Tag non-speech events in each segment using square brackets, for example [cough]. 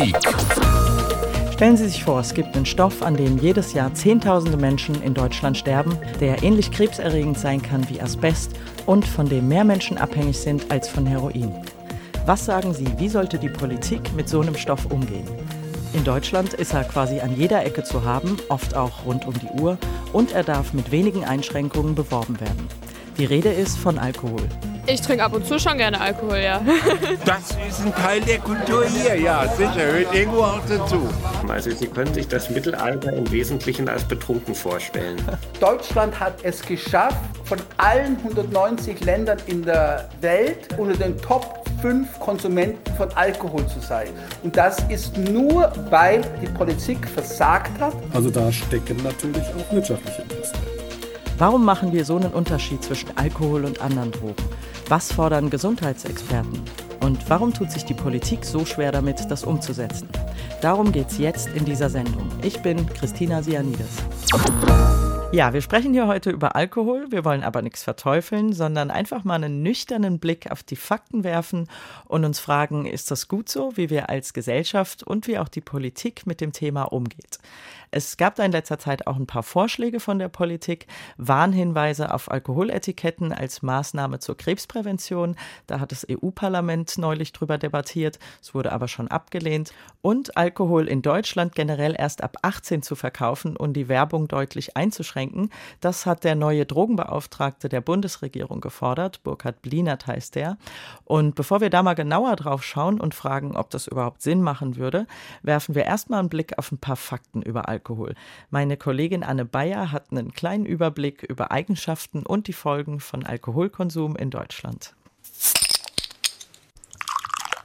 Politik. Stellen Sie sich vor, es gibt einen Stoff, an dem jedes Jahr Zehntausende Menschen in Deutschland sterben, der ähnlich krebserregend sein kann wie Asbest und von dem mehr Menschen abhängig sind als von Heroin. Was sagen Sie, wie sollte die Politik mit so einem Stoff umgehen? In Deutschland ist er quasi an jeder Ecke zu haben, oft auch rund um die Uhr, und er darf mit wenigen Einschränkungen beworben werden. Die Rede ist von Alkohol. Ich trinke ab und zu schon gerne Alkohol, ja. [laughs] Das ist ein Teil der Kultur hier, ja, sicher, hört irgendwo auch dazu. Also Sie können sich das Mittelalter im Wesentlichen als betrunken vorstellen. Deutschland hat es geschafft, von allen 190 Ländern in der Welt unter den Top 5 Konsumenten von Alkohol zu sein. Und das ist nur, weil die Politik versagt hat. Also da stecken natürlich auch wirtschaftliche Interessen. Warum machen wir so einen Unterschied zwischen Alkohol und anderen Drogen? Was fordern Gesundheitsexperten? Und warum tut sich die Politik so schwer damit, das umzusetzen? Darum geht es jetzt in dieser Sendung. Ich bin Christina Sianides. Ja, wir sprechen hier heute über Alkohol. Wir wollen aber nichts verteufeln, sondern einfach mal einen nüchternen Blick auf die Fakten werfen und uns fragen, ist das gut so, wie wir als Gesellschaft und wie auch die Politik mit dem Thema umgeht? Es gab da in letzter Zeit auch ein paar Vorschläge von der Politik, Warnhinweise auf Alkoholetiketten als Maßnahme zur Krebsprävention. Da hat das EU-Parlament neulich drüber debattiert. Es wurde aber schon abgelehnt. Und Alkohol in Deutschland generell erst ab 18 zu verkaufen und die Werbung deutlich einzuschränken. Das hat der neue Drogenbeauftragte der Bundesregierung gefordert. Burkhard Blinert heißt der. Und bevor wir da mal genauer drauf schauen und fragen, ob das überhaupt Sinn machen würde, werfen wir erstmal einen Blick auf ein paar Fakten über Alkohol. Alkohol. Meine Kollegin Anne Bayer hat einen kleinen Überblick über Eigenschaften und die Folgen von Alkoholkonsum in Deutschland.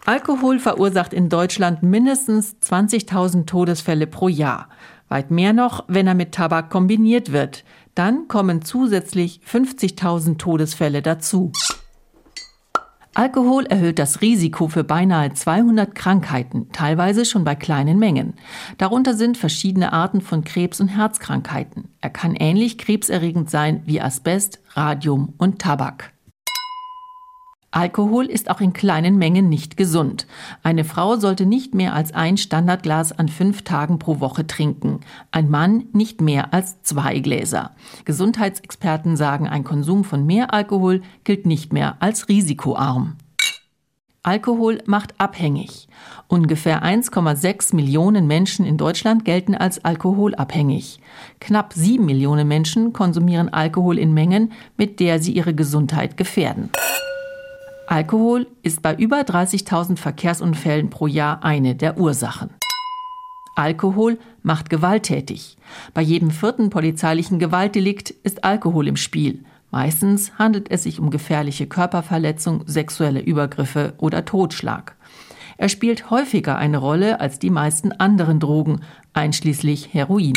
Alkohol verursacht in Deutschland mindestens 20.000 Todesfälle pro Jahr. Weit mehr noch, wenn er mit Tabak kombiniert wird. Dann kommen zusätzlich 50.000 Todesfälle dazu. Alkohol erhöht das Risiko für beinahe 200 Krankheiten, teilweise schon bei kleinen Mengen. Darunter sind verschiedene Arten von Krebs- und Herzkrankheiten. Er kann ähnlich krebserregend sein wie Asbest, Radium und Tabak. Alkohol ist auch in kleinen Mengen nicht gesund. Eine Frau sollte nicht mehr als ein Standardglas an fünf Tagen pro Woche trinken. Ein Mann nicht mehr als zwei Gläser. Gesundheitsexperten sagen, ein Konsum von mehr Alkohol gilt nicht mehr als risikoarm. Alkohol macht abhängig. Ungefähr 1,6 Millionen Menschen in Deutschland gelten als alkoholabhängig. Knapp sieben Millionen Menschen konsumieren Alkohol in Mengen, mit der sie ihre Gesundheit gefährden. Alkohol ist bei über 30.000 Verkehrsunfällen pro Jahr eine der Ursachen. Alkohol macht gewalttätig. Bei jedem vierten polizeilichen Gewaltdelikt ist Alkohol im Spiel. Meistens handelt es sich um gefährliche Körperverletzung, sexuelle Übergriffe oder Totschlag. Er spielt häufiger eine Rolle als die meisten anderen Drogen, einschließlich Heroin.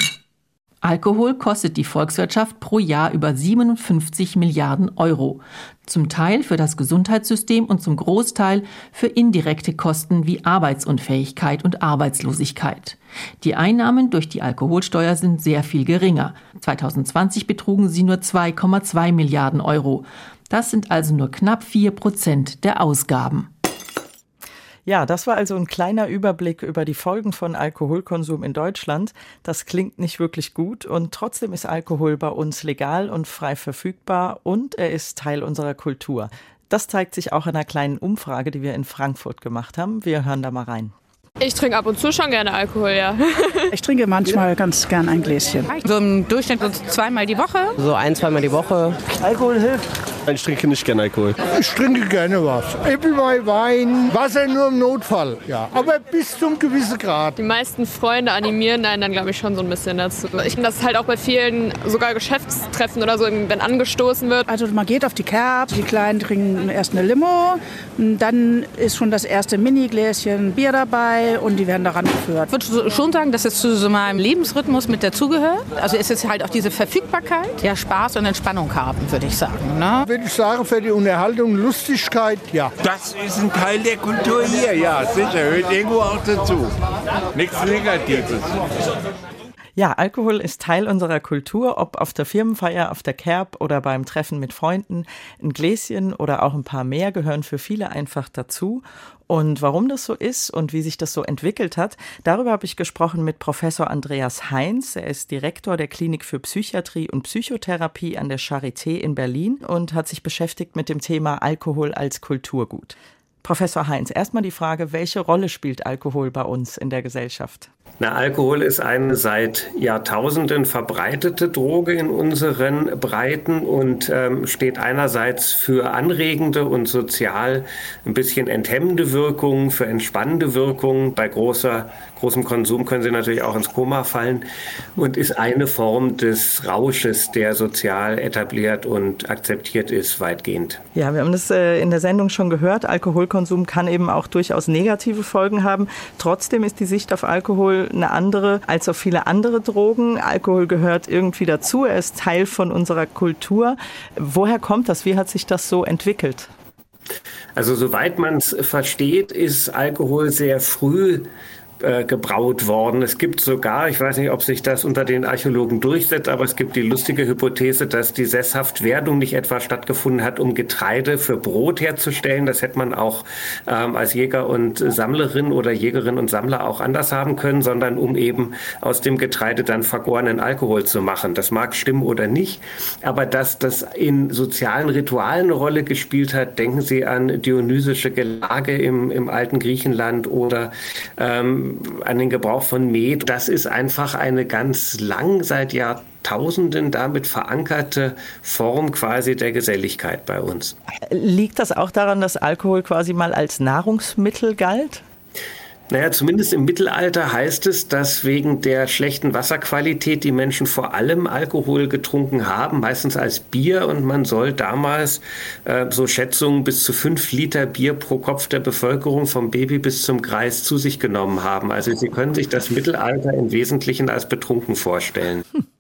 Alkohol kostet die Volkswirtschaft pro Jahr über 57 Milliarden Euro. Zum Teil für das Gesundheitssystem und zum Großteil für indirekte Kosten wie Arbeitsunfähigkeit und Arbeitslosigkeit. Die Einnahmen durch die Alkoholsteuer sind sehr viel geringer. 2020 betrugen sie nur 2,2 Milliarden Euro. Das sind also nur knapp vier Prozent der Ausgaben. Ja, das war also ein kleiner Überblick über die Folgen von Alkoholkonsum in Deutschland. Das klingt nicht wirklich gut und trotzdem ist Alkohol bei uns legal und frei verfügbar und er ist Teil unserer Kultur. Das zeigt sich auch in einer kleinen Umfrage, die wir in Frankfurt gemacht haben. Wir hören da mal rein. Ich trinke ab und zu schon gerne Alkohol, ja. [laughs] Ich trinke manchmal ganz gern ein Gläschen. So im Durchschnitt so zweimal die Woche. So ein, zweimal die Woche. Alkohol hilft. Ich trinke nicht gerne Alkohol. Ich trinke gerne was. Appleboy, Wein, Wasser nur im Notfall. Ja, aber bis zum gewissen Grad. Die meisten Freunde animieren einen dann, glaube ich, schon so ein bisschen dazu. Ich finde, das ist halt auch bei vielen, sogar Geschäftstreffen oder so, wenn angestoßen wird. Also man geht auf die Kerb, die Kleinen trinken erst eine Limo, dann ist schon das erste Mini-Gläschen Bier dabei und die werden daran geführt. Ich würde schon sagen, dass es zu so meinem Lebensrhythmus mit dazugehört. Also es ist halt auch diese Verfügbarkeit, ja Spaß und Entspannung haben, würde ich sagen. Ne? Würde ich sagen, für die Unterhaltung, Lustigkeit, ja. Das ist ein Teil der Kultur hier, ja, sicher, hört irgendwo auch dazu. Nichts Negatives. Ja, Alkohol ist Teil unserer Kultur, ob auf der Firmenfeier, auf der Kerb oder beim Treffen mit Freunden. Ein Gläschen oder auch ein paar mehr gehören für viele einfach dazu. Und warum das so ist und wie sich das so entwickelt hat, darüber habe ich gesprochen mit Professor Andreas Heinz. Er ist Direktor der Klinik für Psychiatrie und Psychotherapie an der Charité in Berlin und hat sich beschäftigt mit dem Thema Alkohol als Kulturgut. Professor Heinz, erstmal die Frage, welche Rolle spielt Alkohol bei uns in der Gesellschaft? Na, Alkohol ist eine seit Jahrtausenden verbreitete Droge in unseren Breiten und ähm, steht einerseits für anregende und sozial ein bisschen enthemmende Wirkungen, für entspannende Wirkungen. Bei großer, großem Konsum können sie natürlich auch ins Koma fallen und ist eine Form des Rausches, der sozial etabliert und akzeptiert ist, weitgehend. Ja, wir haben das äh, in der Sendung schon gehört. Alkoholkonsum kann eben auch durchaus negative Folgen haben. Trotzdem ist die Sicht auf Alkohol eine andere als auf viele andere Drogen. Alkohol gehört irgendwie dazu. Er ist Teil von unserer Kultur. Woher kommt das? Wie hat sich das so entwickelt? Also soweit man es versteht, ist Alkohol sehr früh äh, gebraut worden. Es gibt sogar, ich weiß nicht, ob sich das unter den Archäologen durchsetzt, aber es gibt die lustige Hypothese, dass die Sesshaftwerdung nicht etwa stattgefunden hat, um Getreide für Brot herzustellen. Das hätte man auch ähm, als Jäger und Sammlerin oder Jägerin und Sammler auch anders haben können, sondern um eben aus dem Getreide dann vergorenen Alkohol zu machen. Das mag stimmen oder nicht, aber dass das in sozialen Ritualen eine Rolle gespielt hat, denken Sie an dionysische Gelage im, im alten Griechenland oder ähm, an den Gebrauch von Met. Das ist einfach eine ganz lang seit Jahrtausenden damit verankerte Form quasi der Geselligkeit bei uns. Liegt das auch daran, dass Alkohol quasi mal als Nahrungsmittel galt? Naja, zumindest im Mittelalter heißt es, dass wegen der schlechten Wasserqualität die Menschen vor allem Alkohol getrunken haben, meistens als Bier. Und man soll damals, äh, so Schätzungen, bis zu fünf Liter Bier pro Kopf der Bevölkerung vom Baby bis zum Kreis zu sich genommen haben. Also Sie können sich das Mittelalter im Wesentlichen als betrunken vorstellen. Hm. [laughs]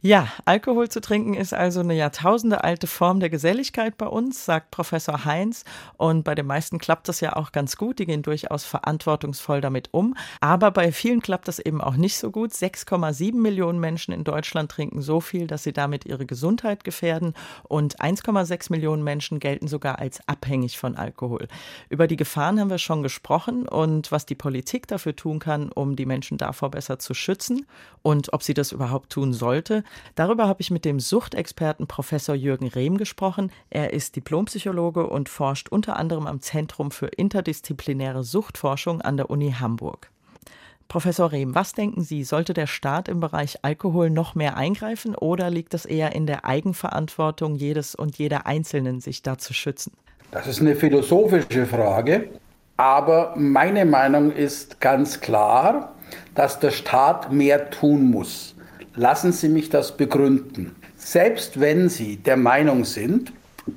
Ja, Alkohol zu trinken ist also eine jahrtausendealte Form der Geselligkeit bei uns, sagt Professor Heinz. Und bei den meisten klappt das ja auch ganz gut. Die gehen durchaus verantwortungsvoll damit um. Aber bei vielen klappt das eben auch nicht so gut. 6,7 Millionen Menschen in Deutschland trinken so viel, dass sie damit ihre Gesundheit gefährden. Und 1,6 Millionen Menschen gelten sogar als abhängig von Alkohol. Über die Gefahren haben wir schon gesprochen und was die Politik dafür tun kann, um die Menschen davor besser zu schützen und ob sie das überhaupt tun sollte. Darüber habe ich mit dem Suchtexperten Professor Jürgen Rehm gesprochen. Er ist Diplompsychologe und forscht unter anderem am Zentrum für interdisziplinäre Suchtforschung an der Uni Hamburg. Professor Rehm, was denken Sie, sollte der Staat im Bereich Alkohol noch mehr eingreifen oder liegt es eher in der Eigenverantwortung jedes und jeder Einzelnen, sich da zu schützen? Das ist eine philosophische Frage, aber meine Meinung ist ganz klar, dass der Staat mehr tun muss. Lassen Sie mich das begründen. Selbst wenn Sie der Meinung sind,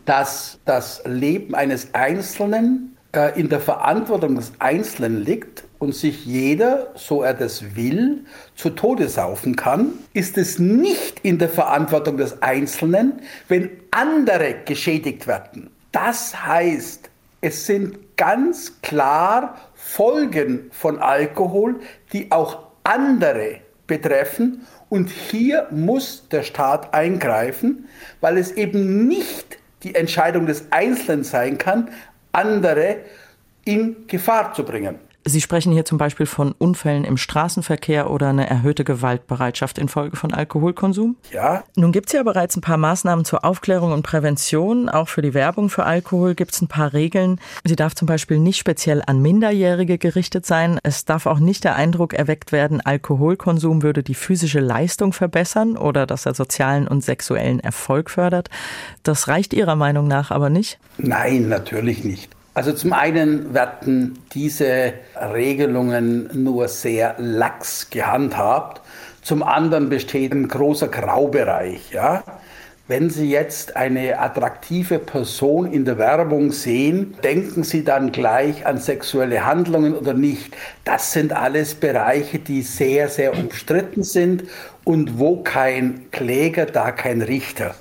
dass das Leben eines Einzelnen äh, in der Verantwortung des Einzelnen liegt und sich jeder, so er das will, zu Tode saufen kann, ist es nicht in der Verantwortung des Einzelnen, wenn andere geschädigt werden. Das heißt, es sind ganz klar Folgen von Alkohol, die auch andere betreffen und hier muss der Staat eingreifen, weil es eben nicht die Entscheidung des Einzelnen sein kann, andere in Gefahr zu bringen. Sie sprechen hier zum Beispiel von Unfällen im Straßenverkehr oder eine erhöhte Gewaltbereitschaft infolge von Alkoholkonsum? Ja. Nun gibt es ja bereits ein paar Maßnahmen zur Aufklärung und Prävention. Auch für die Werbung für Alkohol gibt es ein paar Regeln. Sie darf zum Beispiel nicht speziell an Minderjährige gerichtet sein. Es darf auch nicht der Eindruck erweckt werden, Alkoholkonsum würde die physische Leistung verbessern oder dass er sozialen und sexuellen Erfolg fördert. Das reicht Ihrer Meinung nach aber nicht? Nein, natürlich nicht. Also zum einen werden diese Regelungen nur sehr lax gehandhabt. Zum anderen besteht ein großer Graubereich. Ja? Wenn Sie jetzt eine attraktive Person in der Werbung sehen, denken Sie dann gleich an sexuelle Handlungen oder nicht? Das sind alles Bereiche, die sehr, sehr umstritten sind und wo kein Kläger, da kein Richter.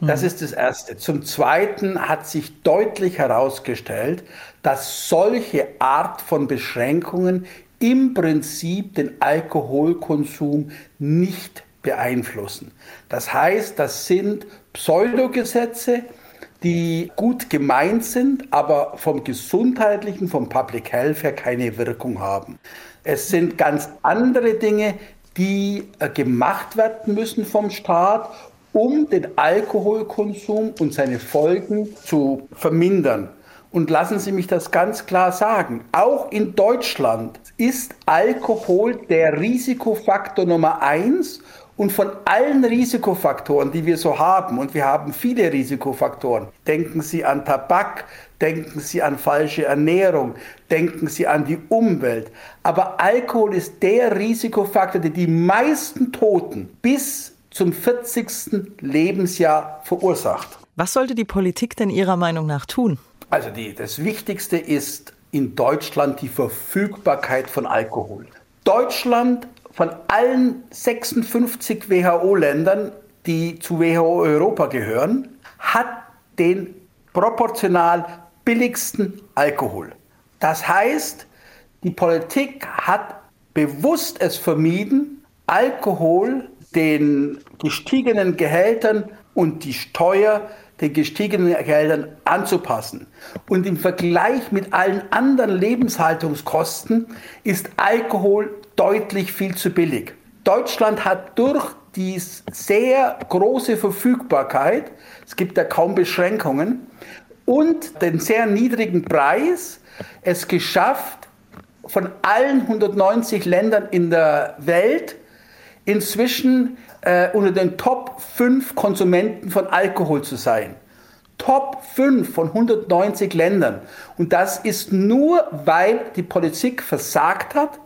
Das ist das Erste. Zum Zweiten hat sich deutlich herausgestellt, dass solche Art von Beschränkungen im Prinzip den Alkoholkonsum nicht beeinflussen. Das heißt, das sind Pseudogesetze, die gut gemeint sind, aber vom gesundheitlichen, vom Public Health her keine Wirkung haben. Es sind ganz andere Dinge, die äh, gemacht werden müssen vom Staat, um den Alkoholkonsum und seine Folgen zu vermindern. Und lassen Sie mich das ganz klar sagen, auch in Deutschland ist Alkohol der Risikofaktor Nummer eins und von allen Risikofaktoren, die wir so haben, und wir haben viele Risikofaktoren, denken Sie an Tabak, denken Sie an falsche Ernährung, denken Sie an die Umwelt. Aber Alkohol ist der Risikofaktor, der die meisten Toten bis zum 40. Lebensjahr verursacht. Was sollte die Politik denn Ihrer Meinung nach tun? Also die, das Wichtigste ist in Deutschland die Verfügbarkeit von Alkohol. Deutschland von allen 56 WHO-Ländern, die zu WHO Europa gehören, hat den proportional billigsten Alkohol. Das heißt, die Politik hat bewusst es vermieden, Alkohol den gestiegenen Gehältern und die Steuer den gestiegenen Geldern anzupassen. Und im Vergleich mit allen anderen Lebenshaltungskosten ist Alkohol deutlich viel zu billig. Deutschland hat durch die sehr große Verfügbarkeit, es gibt ja kaum Beschränkungen, und den sehr niedrigen Preis es geschafft, von allen 190 Ländern in der Welt inzwischen äh, unter den Top 5 Konsumenten von Alkohol zu sein. Top 5 von 190 Ländern. Und das ist nur, weil die Politik versagt hat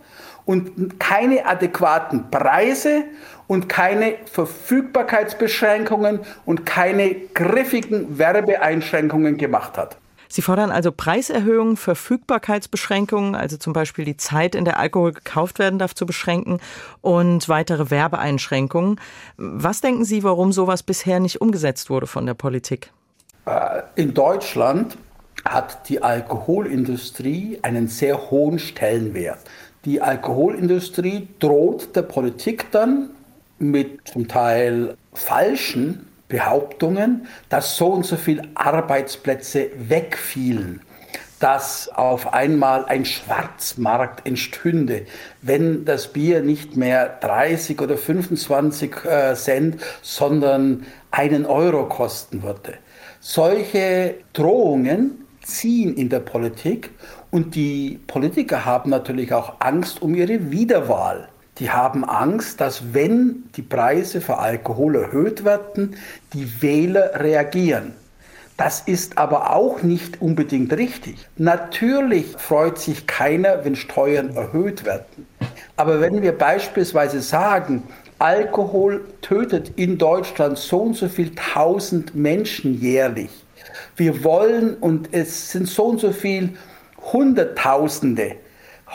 und keine adäquaten Preise und keine Verfügbarkeitsbeschränkungen und keine griffigen Werbeeinschränkungen gemacht hat. Sie fordern also Preiserhöhungen, Verfügbarkeitsbeschränkungen, also zum Beispiel die Zeit, in der Alkohol gekauft werden darf, zu beschränken und weitere Werbeeinschränkungen. Was denken Sie, warum sowas bisher nicht umgesetzt wurde von der Politik? Äh, in Deutschland hat die Alkoholindustrie einen sehr hohen Stellenwert. Die Alkoholindustrie droht der Politik dann mit zum Teil falschen Behauptungen, dass so und so viele Arbeitsplätze wegfielen, dass auf einmal ein Schwarzmarkt entstünde, wenn das Bier nicht mehr 30 oder 25 äh, Cent, sondern einen Euro kosten würde. Solche Drohungen ziehen in der Politik und die Politiker haben natürlich auch Angst um ihre Wiederwahl. Die haben Angst, dass wenn die Preise für Alkohol erhöht werden, die Wähler reagieren. Das ist aber auch nicht unbedingt richtig. Natürlich freut sich keiner, wenn Steuern erhöht werden. Aber wenn wir beispielsweise sagen, Alkohol tötet in Deutschland so und so viel tausend Menschen jährlich. Wir wollen, und es sind so und so viel Hunderttausende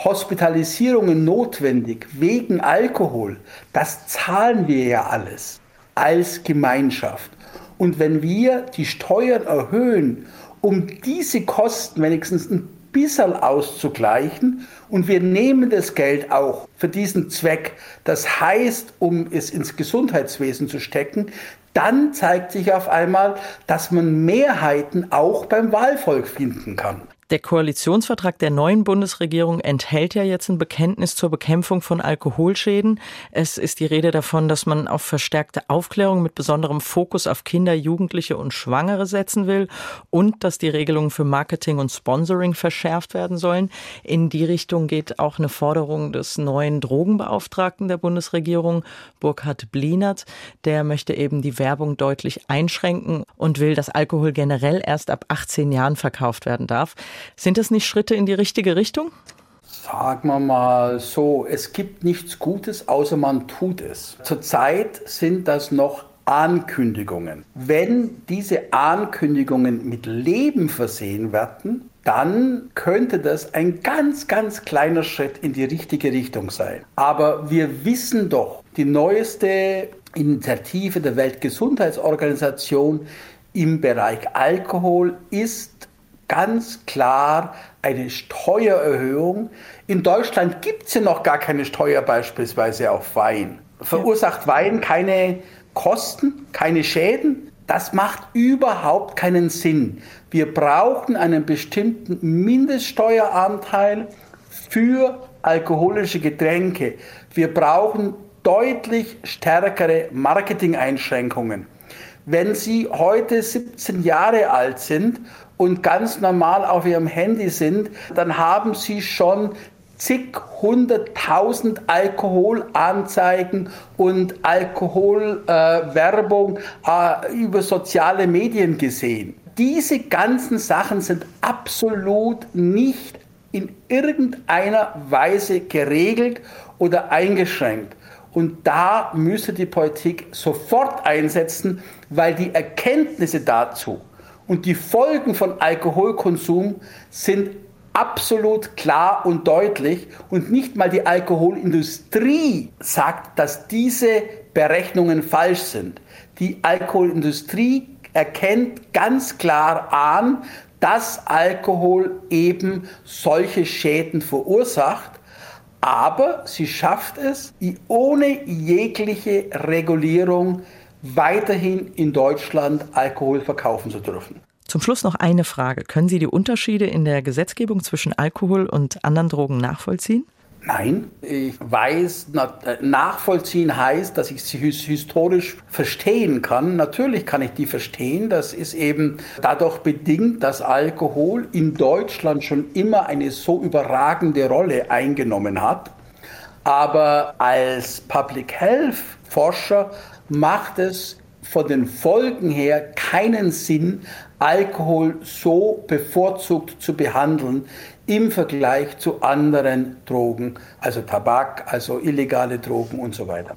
Hospitalisierungen notwendig wegen Alkohol, das zahlen wir ja alles als Gemeinschaft. Und wenn wir die Steuern erhöhen, um diese Kosten wenigstens ein bisschen auszugleichen und wir nehmen das Geld auch für diesen Zweck, das heißt, um es ins Gesundheitswesen zu stecken, dann zeigt sich auf einmal, dass man Mehrheiten auch beim Wahlvolk finden kann. Der Koalitionsvertrag der neuen Bundesregierung enthält ja jetzt ein Bekenntnis zur Bekämpfung von Alkoholschäden. Es ist die Rede davon, dass man auf verstärkte Aufklärung mit besonderem Fokus auf Kinder, Jugendliche und Schwangere setzen will und dass die Regelungen für Marketing und Sponsoring verschärft werden sollen. In die Richtung geht auch eine Forderung des neuen Drogenbeauftragten der Bundesregierung, Burkhard Blinert. Der möchte eben die Werbung deutlich einschränken und will, dass Alkohol generell erst ab 18 Jahren verkauft werden darf. Sind das nicht Schritte in die richtige Richtung? Sagen wir mal so, es gibt nichts Gutes, außer man tut es. Zurzeit sind das noch Ankündigungen. Wenn diese Ankündigungen mit Leben versehen werden, dann könnte das ein ganz, ganz kleiner Schritt in die richtige Richtung sein. Aber wir wissen doch, die neueste Initiative der Weltgesundheitsorganisation im Bereich Alkohol ist ganz klar eine Steuererhöhung. In Deutschland gibt es ja noch gar keine Steuer beispielsweise auf Wein. Verursacht Wein keine Kosten, keine Schäden? Das macht überhaupt keinen Sinn. Wir brauchen einen bestimmten Mindeststeueranteil für alkoholische Getränke. Wir brauchen deutlich stärkere Marketing-Einschränkungen. Wenn Sie heute 17 Jahre alt sind und ganz normal auf Ihrem Handy sind, dann haben Sie schon zig hunderttausend Alkoholanzeigen und Alkoholwerbung äh, äh, über soziale Medien gesehen. Diese ganzen Sachen sind absolut nicht in irgendeiner Weise geregelt oder eingeschränkt. Und da müsste die Politik sofort einsetzen, weil die Erkenntnisse dazu und die Folgen von Alkoholkonsum sind absolut klar und deutlich. Und nicht mal die Alkoholindustrie sagt, dass diese Berechnungen falsch sind. Die Alkoholindustrie erkennt ganz klar an, dass Alkohol eben solche Schäden verursacht, aber sie schafft es, ohne jegliche Regulierung weiterhin in Deutschland Alkohol verkaufen zu dürfen. Zum Schluss noch eine Frage. Können Sie die Unterschiede in der Gesetzgebung zwischen Alkohol und anderen Drogen nachvollziehen? Nein, ich weiß, äh, nachvollziehen heißt, dass ich sie historisch verstehen kann. Natürlich kann ich die verstehen. Das ist eben dadurch bedingt, dass Alkohol in Deutschland schon immer eine so überragende Rolle eingenommen hat. Aber als Public Health Forscher macht es von den Folgen her keinen Sinn, Alkohol so bevorzugt zu behandeln im Vergleich zu anderen Drogen, also Tabak, also illegale Drogen und so weiter.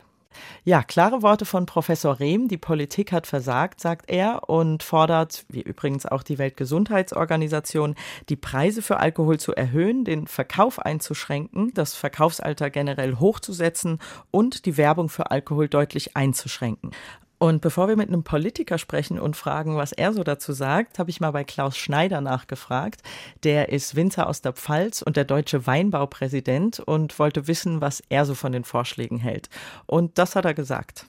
Ja, klare Worte von Professor Rehm. Die Politik hat versagt, sagt er, und fordert, wie übrigens auch die Weltgesundheitsorganisation, die Preise für Alkohol zu erhöhen, den Verkauf einzuschränken, das Verkaufsalter generell hochzusetzen und die Werbung für Alkohol deutlich einzuschränken. Und bevor wir mit einem Politiker sprechen und fragen, was er so dazu sagt, habe ich mal bei Klaus Schneider nachgefragt. Der ist Winzer aus der Pfalz und der deutsche Weinbaupräsident und wollte wissen, was er so von den Vorschlägen hält. Und das hat er gesagt.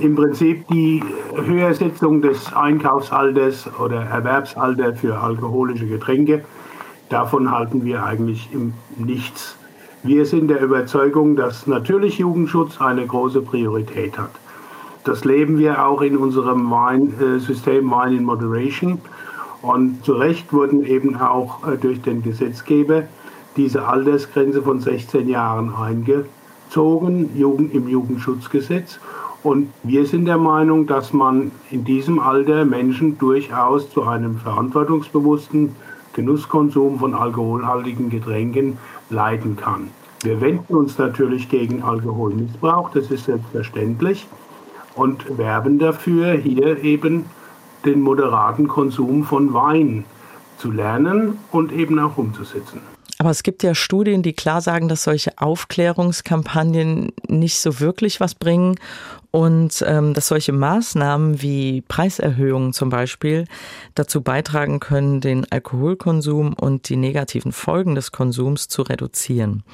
Im Prinzip die Höhersetzung des Einkaufsalters oder Erwerbsalters für alkoholische Getränke, davon halten wir eigentlich nichts. Wir sind der Überzeugung, dass natürlich Jugendschutz eine große Priorität hat. Das leben wir auch in unserem System Wine in Moderation. Und zu Recht wurden eben auch äh, durch den Gesetzgeber diese Altersgrenze von 16 Jahren eingezogen im Jugendschutzgesetz. Und wir sind der Meinung, dass man in diesem Alter Menschen durchaus zu einem verantwortungsbewussten Genusskonsum von alkoholhaltigen Getränken leiten kann. Wir wenden uns natürlich gegen Alkoholmissbrauch, das ist selbstverständlich und werben dafür, hier eben den moderaten Konsum von Wein zu lernen und eben auch umzusetzen. Aber es gibt ja Studien, die klar sagen, dass solche Aufklärungskampagnen nicht so wirklich was bringen und ähm, dass solche Maßnahmen wie Preiserhöhungen zum Beispiel dazu beitragen können, den Alkoholkonsum und die negativen Folgen des Konsums zu reduzieren.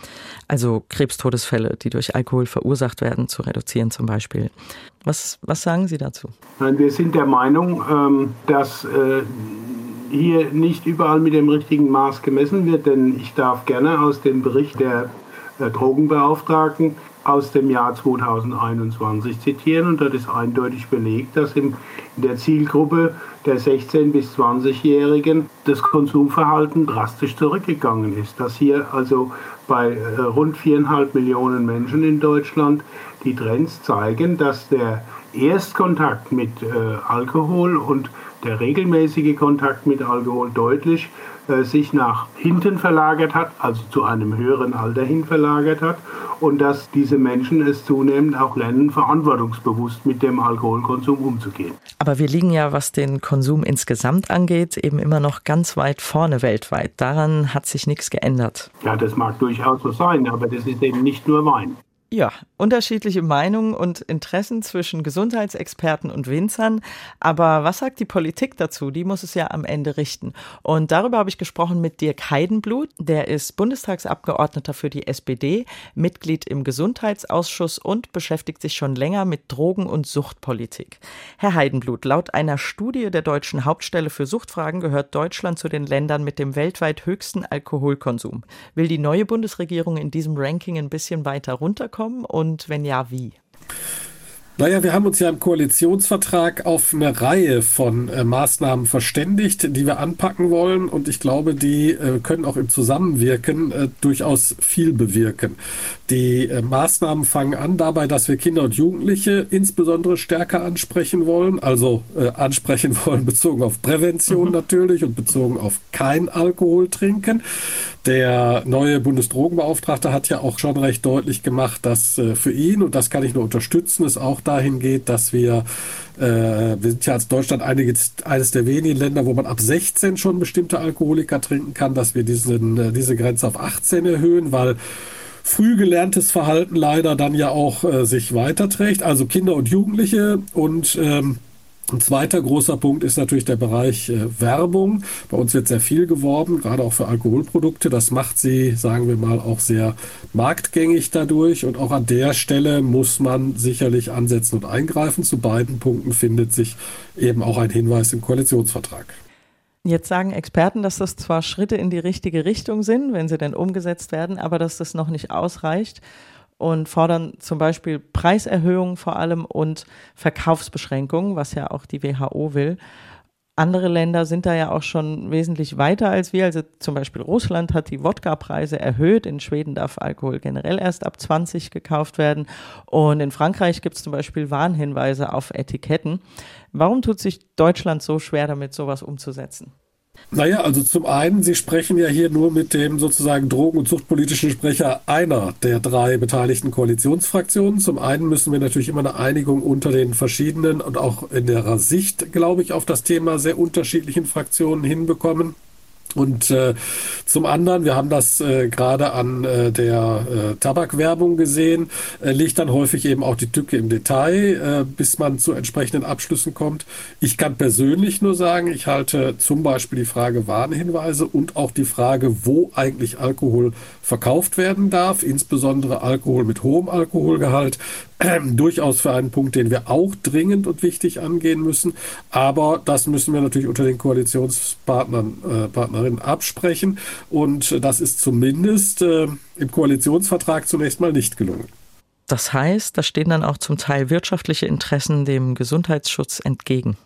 Also Krebstodesfälle, die durch Alkohol verursacht werden, zu reduzieren zum Beispiel. Was, was sagen Sie dazu? Wir sind der Meinung, ähm, dass äh, hier nicht überall mit dem richtigen Maß gemessen wird, denn ich darf gerne aus dem Bericht der äh, Drogenbeauftragten aus dem Jahr 2021 zitieren und dort ist eindeutig belegt, dass in der Zielgruppe der 16- bis 20-Jährigen das Konsumverhalten drastisch zurückgegangen ist. Dass hier also bei äh, rund viereinhalb Millionen Menschen in Deutschland die Trends zeigen, dass der Erstkontakt mit äh, Alkohol und der regelmäßige Kontakt mit Alkohol deutlich äh, sich nach hinten verlagert hat, also zu einem höheren Alter hin verlagert hat und dass diese Menschen es zunehmend auch lernen, verantwortungsbewusst mit dem Alkoholkonsum umzugehen. Aber wir liegen ja, was den Konsum insgesamt angeht, eben immer noch ganz weit vorne weltweit. Daran hat sich nichts geändert. Ja, das mag durchaus so sein, aber das ist eben nicht nur Wein. Ja, unterschiedliche Meinungen und Interessen zwischen Gesundheitsexperten und Winzern. Aber was sagt die Politik dazu? Die muss es ja am Ende richten. Und darüber habe ich gesprochen mit Dirk Heidenblut. Der ist Bundestagsabgeordneter für die SPD, Mitglied im Gesundheitsausschuss und beschäftigt sich schon länger mit Drogen- und Suchtpolitik. Herr Heidenblut, laut einer Studie der Deutschen Hauptstelle für Suchtfragen gehört Deutschland zu den Ländern mit dem weltweit höchsten Alkoholkonsum. Will die neue Bundesregierung in diesem Ranking ein bisschen weiter runterkommen? Kommen und wenn ja, wie? Naja, wir haben uns ja im Koalitionsvertrag auf eine Reihe von äh, Maßnahmen verständigt, die wir anpacken wollen. Und ich glaube, die äh, können auch im Zusammenwirken äh, durchaus viel bewirken. Die äh, Maßnahmen fangen an dabei, dass wir Kinder und Jugendliche insbesondere stärker ansprechen wollen. Also äh, ansprechen [laughs] wollen bezogen auf Prävention mhm. natürlich und bezogen auf kein Alkohol trinken. Der neue Bundesdrogenbeauftragte hat ja auch schon recht deutlich gemacht, dass äh, für ihn, und das kann ich nur unterstützen, es auch dahin geht, dass wir, äh, wir sind ja als Deutschland einige, eines der wenigen Länder, wo man ab 16 schon bestimmte Alkoholiker trinken kann, dass wir diesen, äh, diese Grenze auf 18 erhöhen, weil früh gelerntes Verhalten leider dann ja auch äh, sich weiterträgt. Also Kinder und Jugendliche und ähm, ein zweiter großer Punkt ist natürlich der Bereich äh, Werbung. Bei uns wird sehr viel geworben, gerade auch für Alkoholprodukte. Das macht sie, sagen wir mal, auch sehr marktgängig dadurch. Und auch an der Stelle muss man sicherlich ansetzen und eingreifen. Zu beiden Punkten findet sich eben auch ein Hinweis im Koalitionsvertrag. Jetzt sagen Experten, dass das zwar Schritte in die richtige Richtung sind, wenn sie denn umgesetzt werden, aber dass das noch nicht ausreicht und fordern zum Beispiel Preiserhöhungen vor allem und Verkaufsbeschränkungen, was ja auch die WHO will. Andere Länder sind da ja auch schon wesentlich weiter als wir. Also zum Beispiel Russland hat die Wodka-Preise erhöht. In Schweden darf Alkohol generell erst ab 20 gekauft werden. Und in Frankreich gibt es zum Beispiel Warnhinweise auf Etiketten. Warum tut sich Deutschland so schwer damit, sowas umzusetzen? Naja, also zum einen, Sie sprechen ja hier nur mit dem sozusagen drogen- und suchtpolitischen Sprecher einer der drei beteiligten Koalitionsfraktionen. Zum einen müssen wir natürlich immer eine Einigung unter den verschiedenen und auch in der Sicht, glaube ich, auf das Thema sehr unterschiedlichen Fraktionen hinbekommen. Und äh, zum anderen, wir haben das äh, gerade an äh, der äh, Tabakwerbung gesehen, äh, liegt dann häufig eben auch die Tücke im Detail, äh, bis man zu entsprechenden Abschlüssen kommt. Ich kann persönlich nur sagen, ich halte zum Beispiel die Frage Warnhinweise und auch die Frage, wo eigentlich Alkohol verkauft werden darf, insbesondere Alkohol mit hohem Alkoholgehalt, [clears throat] durchaus für einen Punkt, den wir auch dringend und wichtig angehen müssen. Aber das müssen wir natürlich unter den Koalitionspartnern, äh, Partnerinnen absprechen. Und das ist zumindest äh, im Koalitionsvertrag zunächst mal nicht gelungen. Das heißt, da stehen dann auch zum Teil wirtschaftliche Interessen dem Gesundheitsschutz entgegen.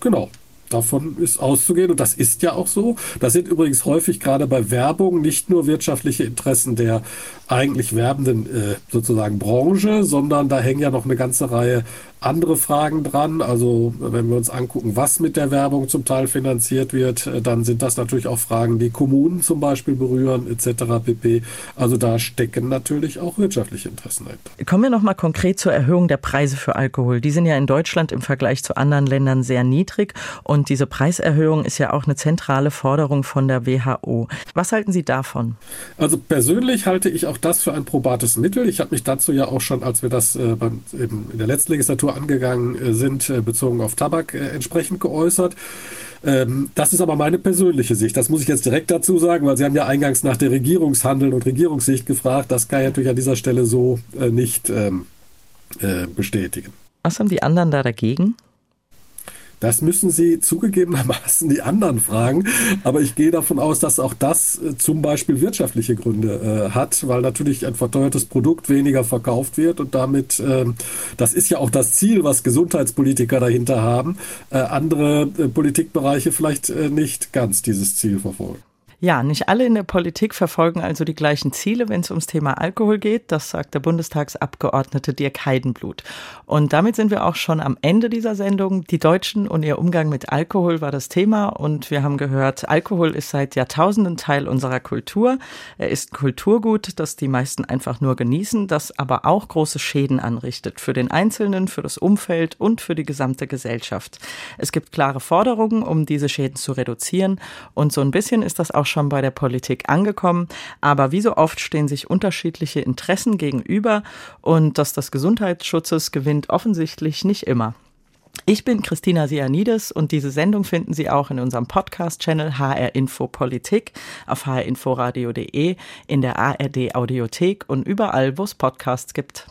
Genau, Davon ist auszugehen und das ist ja auch so. Das sind übrigens häufig gerade bei Werbung nicht nur wirtschaftliche Interessen der eigentlich werbenden äh, sozusagen Branche, sondern da hängen ja noch eine ganze Reihe andere Fragen dran. Also wenn wir uns angucken, was mit der Werbung zum Teil finanziert wird, äh, dann sind das natürlich auch Fragen, die Kommunen zum Beispiel berühren etc. pp. Also da stecken natürlich auch wirtschaftliche Interessen dahinter. Kommen wir nochmal konkret zur Erhöhung der Preise für Alkohol. Die sind ja in Deutschland im Vergleich zu anderen Ländern sehr niedrig und diese Preiserhöhung ist ja auch eine zentrale Forderung von der WHO. Was halten Sie davon? Also persönlich halte ich auch das für ein probates Mittel. Ich habe mich dazu ja auch schon, als wir das äh, beim, in der letzten Legislatur angegangen äh, sind, äh, bezogen auf Tabak, äh, entsprechend geäußert. Ähm, das ist aber meine persönliche Sicht. Das muss ich jetzt direkt dazu sagen, weil Sie haben ja eingangs nach der Regierungshandeln und Regierungssicht gefragt. Das kann ich natürlich an dieser Stelle so nicht ähm, bestätigen. Was haben die anderen da dagegen? Das müssen Sie zugegebenermaßen die anderen fragen. Aber ich gehe davon aus, dass auch das äh, zum Beispiel wirtschaftliche Gründe äh, hat, weil natürlich ein verteuertes Produkt weniger verkauft wird und damit, äh, das ist ja auch das Ziel, was Gesundheitspolitiker dahinter haben, äh, andere äh, Politikbereiche vielleicht nicht ganz dieses Ziel verfolgen. Ja, nicht alle in der Politik verfolgen also die gleichen Ziele, wenn es ums Thema Alkohol geht. Das sagt der Bundestagsabgeordnete Dirk Heidenblut. Und damit sind wir auch schon am Ende dieser Sendung. Die Deutschen und ihr Umgang mit Alkohol war das Thema. Und wir haben gehört, Alkohol ist seit Jahrtausenden Teil unserer Kultur. Er ist Kulturgut, das die meisten einfach nur genießen, das aber auch große Schäden anrichtet. Für den Einzelnen, für das Umfeld und für die gesamte Gesellschaft. Es gibt klare Forderungen, um diese Schäden zu reduzieren. Und so ein bisschen ist das auch schon bei der Politik angekommen, aber wie so oft stehen sich unterschiedliche Interessen gegenüber und das Gesundheitsschutzes gewinnt offensichtlich nicht immer. Ich bin Christina Sianides und diese Sendung finden Sie auch in unserem Podcast-Channel HR Info Politik auf hrinforadio.de, in der ARD Audiothek und überall, wo es Podcasts gibt.